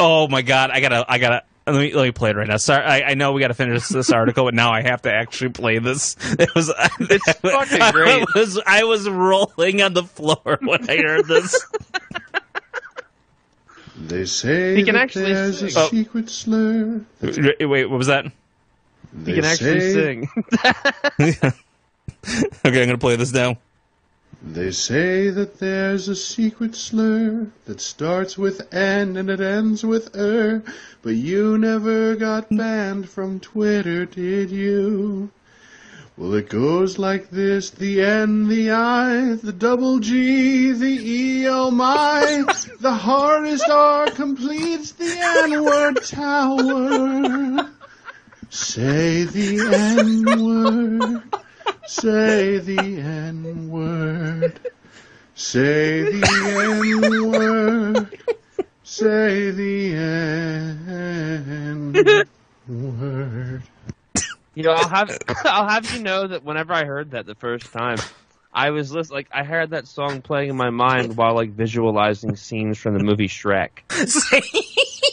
Oh my god, I gotta, I gotta. Let me let me play it right now. Sorry, I, I know we got to finish this article, but now I have to actually play this. It was It's fucking great. I was I was rolling on the floor when I heard this. They say He can actually there's sing. a Oh. secret slur. Wait, what was that? They He can actually say, sing. Okay, I'm gonna play this now. They say that there's a secret slur that starts with N and it ends with er, but you never got banned from Twitter, did you? Well, it goes like this: the N, the I, the double G, the E, oh my, the hardest R completes the N-word tower. Say the N-word. Say the N word. Say the N word. Say the N word. You know, I'll have I'll have you know that whenever I heard that the first time, I was list like I heard that song playing in my mind while like visualizing scenes from the movie Shrek.